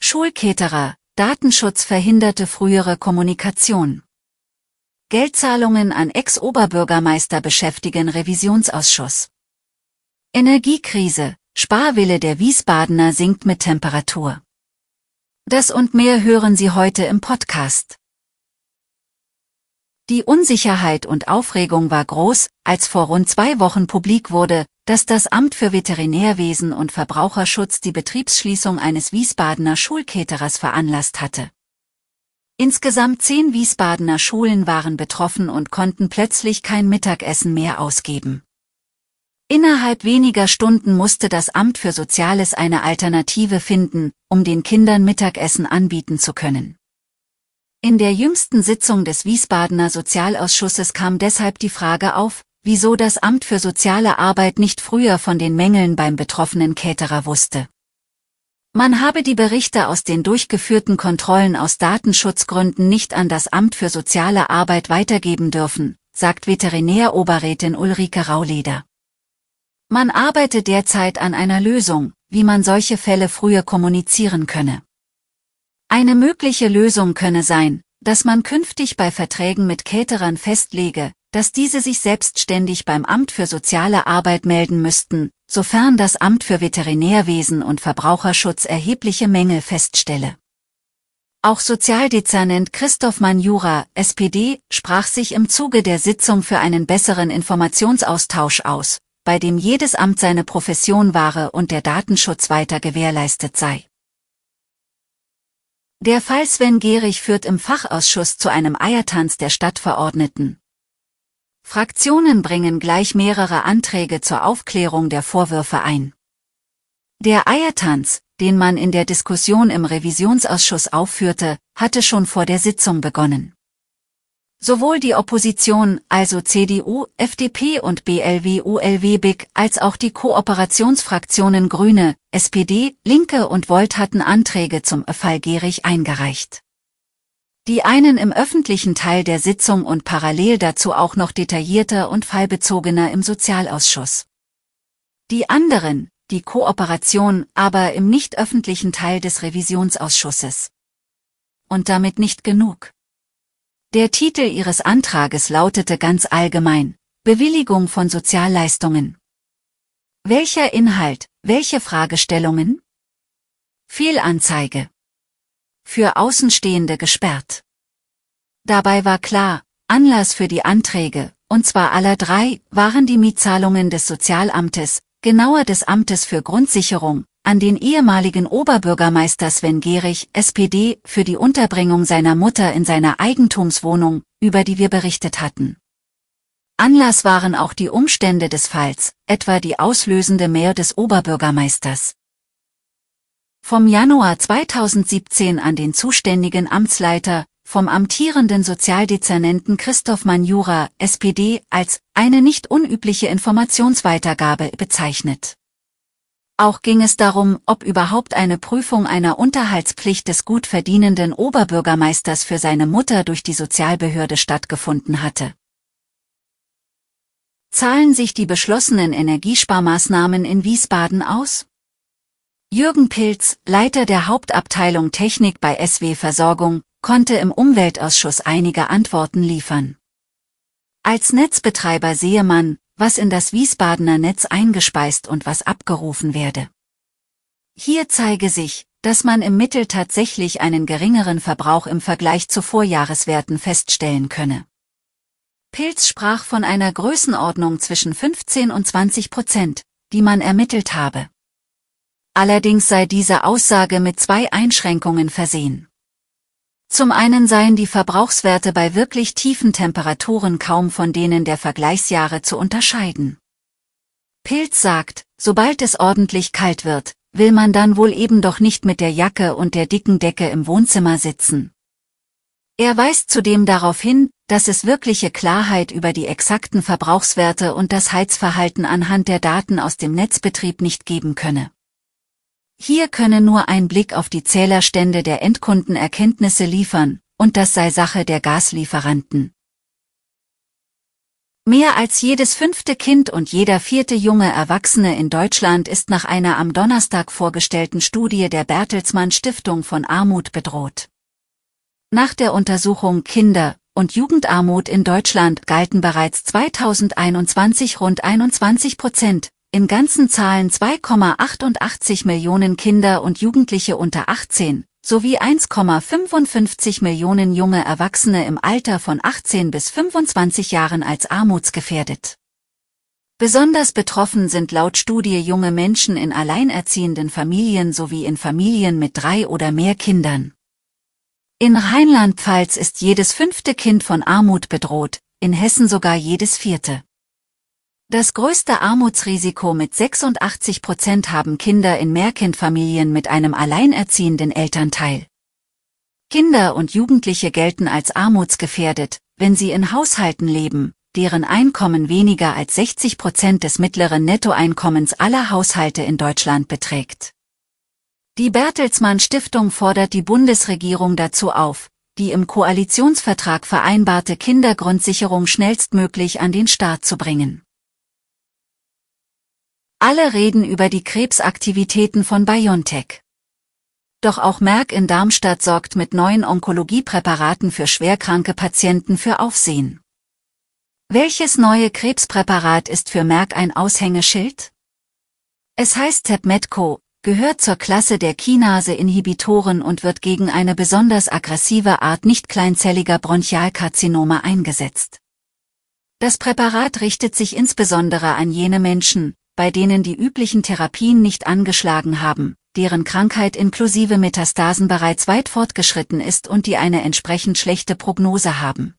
Schulketerer, Datenschutz verhinderte frühere Kommunikation. Geldzahlungen an Ex-Oberbürgermeister beschäftigen Revisionsausschuss. Energiekrise, Sparwille der Wiesbadener sinkt mit Temperatur. Das und mehr hören Sie heute im Podcast. Die Unsicherheit und Aufregung war groß, als vor rund zwei Wochen publik wurde, dass das Amt für Veterinärwesen und Verbraucherschutz die Betriebsschließung eines Wiesbadener Schulketerers veranlasst hatte. Insgesamt zehn Wiesbadener Schulen waren betroffen und konnten plötzlich kein Mittagessen mehr ausgeben. Innerhalb weniger Stunden musste das Amt für Soziales eine Alternative finden, um den Kindern Mittagessen anbieten zu können. In der jüngsten Sitzung des Wiesbadener Sozialausschusses kam deshalb die Frage auf, wieso das Amt für soziale Arbeit nicht früher von den Mängeln beim betroffenen Caterer wusste. Man habe die Berichte aus den durchgeführten Kontrollen aus Datenschutzgründen nicht an das Amt für soziale Arbeit weitergeben dürfen, sagt Veterinäroberrätin Ulrike Rauleder. Man arbeite derzeit an einer Lösung, wie man solche Fälle früher kommunizieren könne. Eine mögliche Lösung könne sein, dass man künftig bei Verträgen mit Caterern festlege, dass diese sich selbstständig beim Amt für soziale Arbeit melden müssten, sofern das Amt für Veterinärwesen und Verbraucherschutz erhebliche Mängel feststelle. Auch Sozialdezernent Christoph Manjura, SPD, sprach sich im Zuge der Sitzung für einen besseren Informationsaustausch aus, bei dem jedes Amt seine Profession wahre und der Datenschutz weiter gewährleistet sei. Der Fall Sven Gehrig führt im Fachausschuss zu einem Eiertanz der Stadtverordneten. Fraktionen bringen gleich mehrere Anträge zur Aufklärung der Vorwürfe ein. Der Eiertanz, den man in der Diskussion im Revisionsausschuss aufführte, hatte schon vor der Sitzung begonnen. Sowohl die Opposition, also CDU, FDP und BLW-ULW-BIG, als auch die Kooperationsfraktionen Grüne, SPD, Linke und Volt hatten Anträge zum Fall Gehrig eingereicht. Die einen im öffentlichen Teil der Sitzung und parallel dazu auch noch detaillierter und fallbezogener im Sozialausschuss. Die anderen, die Kooperation, aber im nicht öffentlichen Teil des Revisionsausschusses. Und damit nicht genug. Der Titel Ihres Antrages lautete ganz allgemein, Bewilligung von Sozialleistungen. Welcher Inhalt, welche Fragestellungen? Fehlanzeige. Für Außenstehende gesperrt. Dabei war klar, Anlass für die Anträge, und zwar aller drei, waren die Mietzahlungen des Sozialamtes, genauer des Amtes für Grundsicherung, an den ehemaligen Oberbürgermeister Sven Gehrig, SPD, für die Unterbringung seiner Mutter in seiner Eigentumswohnung, über die wir berichtet hatten. Anlass waren auch die Umstände des Falls, etwa die auslösende Mehr des Oberbürgermeisters. Vom Januar 2017 an den zuständigen Amtsleiter, vom amtierenden Sozialdezernenten Christoph Manjura, SPD, als eine nicht unübliche Informationsweitergabe bezeichnet. Auch ging es darum, ob überhaupt eine Prüfung einer Unterhaltspflicht des gut verdienenden Oberbürgermeisters für seine Mutter durch die Sozialbehörde stattgefunden hatte. Zahlen sich die beschlossenen Energiesparmaßnahmen in Wiesbaden aus? Jürgen Pilz, Leiter der Hauptabteilung Technik bei SW Versorgung, konnte im Umweltausschuss einige Antworten liefern. Als Netzbetreiber sehe man, was in das Wiesbadener Netz eingespeist und was abgerufen werde. Hier zeige sich, dass man im Mittel tatsächlich einen geringeren Verbrauch im Vergleich zu Vorjahreswerten feststellen könne. Pilz sprach von einer Größenordnung zwischen 15 und 20 Prozent, die man ermittelt habe. Allerdings sei diese Aussage mit zwei Einschränkungen versehen. Zum einen seien die Verbrauchswerte bei wirklich tiefen Temperaturen kaum von denen der Vergleichsjahre zu unterscheiden. Pilz sagt, sobald es ordentlich kalt wird, will man dann wohl eben doch nicht mit der Jacke und der dicken Decke im Wohnzimmer sitzen. Er weist zudem darauf hin, dass es wirkliche Klarheit über die exakten Verbrauchswerte und das Heizverhalten anhand der Daten aus dem Netzbetrieb nicht geben könne. Hier könne nur ein Blick auf die Zählerstände der Endkunden Erkenntnisse liefern, und das sei Sache der Gaslieferanten. Mehr als jedes fünfte Kind und jeder vierte junge Erwachsene in Deutschland ist nach einer am Donnerstag vorgestellten Studie der Bertelsmann Stiftung von Armut bedroht. Nach der Untersuchung Kinder- und Jugendarmut in Deutschland galten bereits 2021 rund 21 Prozent, in ganzen Zahlen 2,88 Millionen Kinder und Jugendliche unter 18 sowie 1,55 Millionen junge Erwachsene im Alter von 18 bis 25 Jahren als armutsgefährdet. Besonders betroffen sind laut Studie junge Menschen in alleinerziehenden Familien sowie in Familien mit drei oder mehr Kindern. In Rheinland-Pfalz ist jedes fünfte Kind von Armut bedroht, in Hessen sogar jedes vierte. Das größte Armutsrisiko mit 86 Prozent haben Kinder in Mehrkindfamilien mit einem alleinerziehenden Elternteil. Kinder und Jugendliche gelten als armutsgefährdet, wenn sie in Haushalten leben, deren Einkommen weniger als 60 Prozent des mittleren Nettoeinkommens aller Haushalte in Deutschland beträgt. Die Bertelsmann Stiftung fordert die Bundesregierung dazu auf, die im Koalitionsvertrag vereinbarte Kindergrundsicherung schnellstmöglich an den Start zu bringen. Alle reden über die Krebsaktivitäten von BioNTech. Doch auch Merck in Darmstadt sorgt mit neuen Onkologiepräparaten für schwerkranke Patienten für Aufsehen. Welches neue Krebspräparat ist für Merck ein Aushängeschild? Es heißt Tepmetco, gehört zur Klasse der Kinase-Inhibitoren und wird gegen eine besonders aggressive Art nicht kleinzelliger Bronchialkarzinome eingesetzt. Das Präparat richtet sich insbesondere an jene Menschen, bei denen die üblichen Therapien nicht angeschlagen haben, deren Krankheit inklusive Metastasen bereits weit fortgeschritten ist und die eine entsprechend schlechte Prognose haben.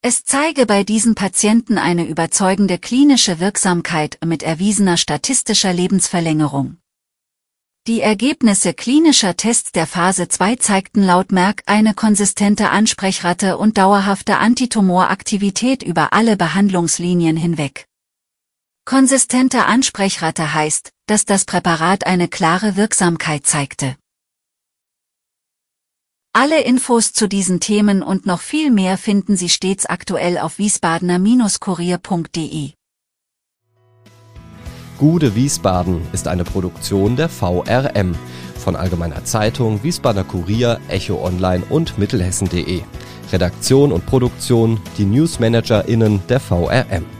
Es zeige bei diesen Patienten eine überzeugende klinische Wirksamkeit mit erwiesener statistischer Lebensverlängerung. Die Ergebnisse klinischer Tests der Phase 2 zeigten laut Merck eine konsistente Ansprechrate und dauerhafte Antitumoraktivität über alle Behandlungslinien hinweg. Konsistente Ansprechrate heißt, dass das Präparat eine klare Wirksamkeit zeigte. Alle Infos zu diesen Themen und noch viel mehr finden Sie stets aktuell auf wiesbadener-kurier.de. Gude Wiesbaden ist eine Produktion der VRM von Allgemeiner Zeitung, Wiesbadener Kurier, Echo Online und Mittelhessen.de. Redaktion und Produktion die NewsmanagerInnen der VRM.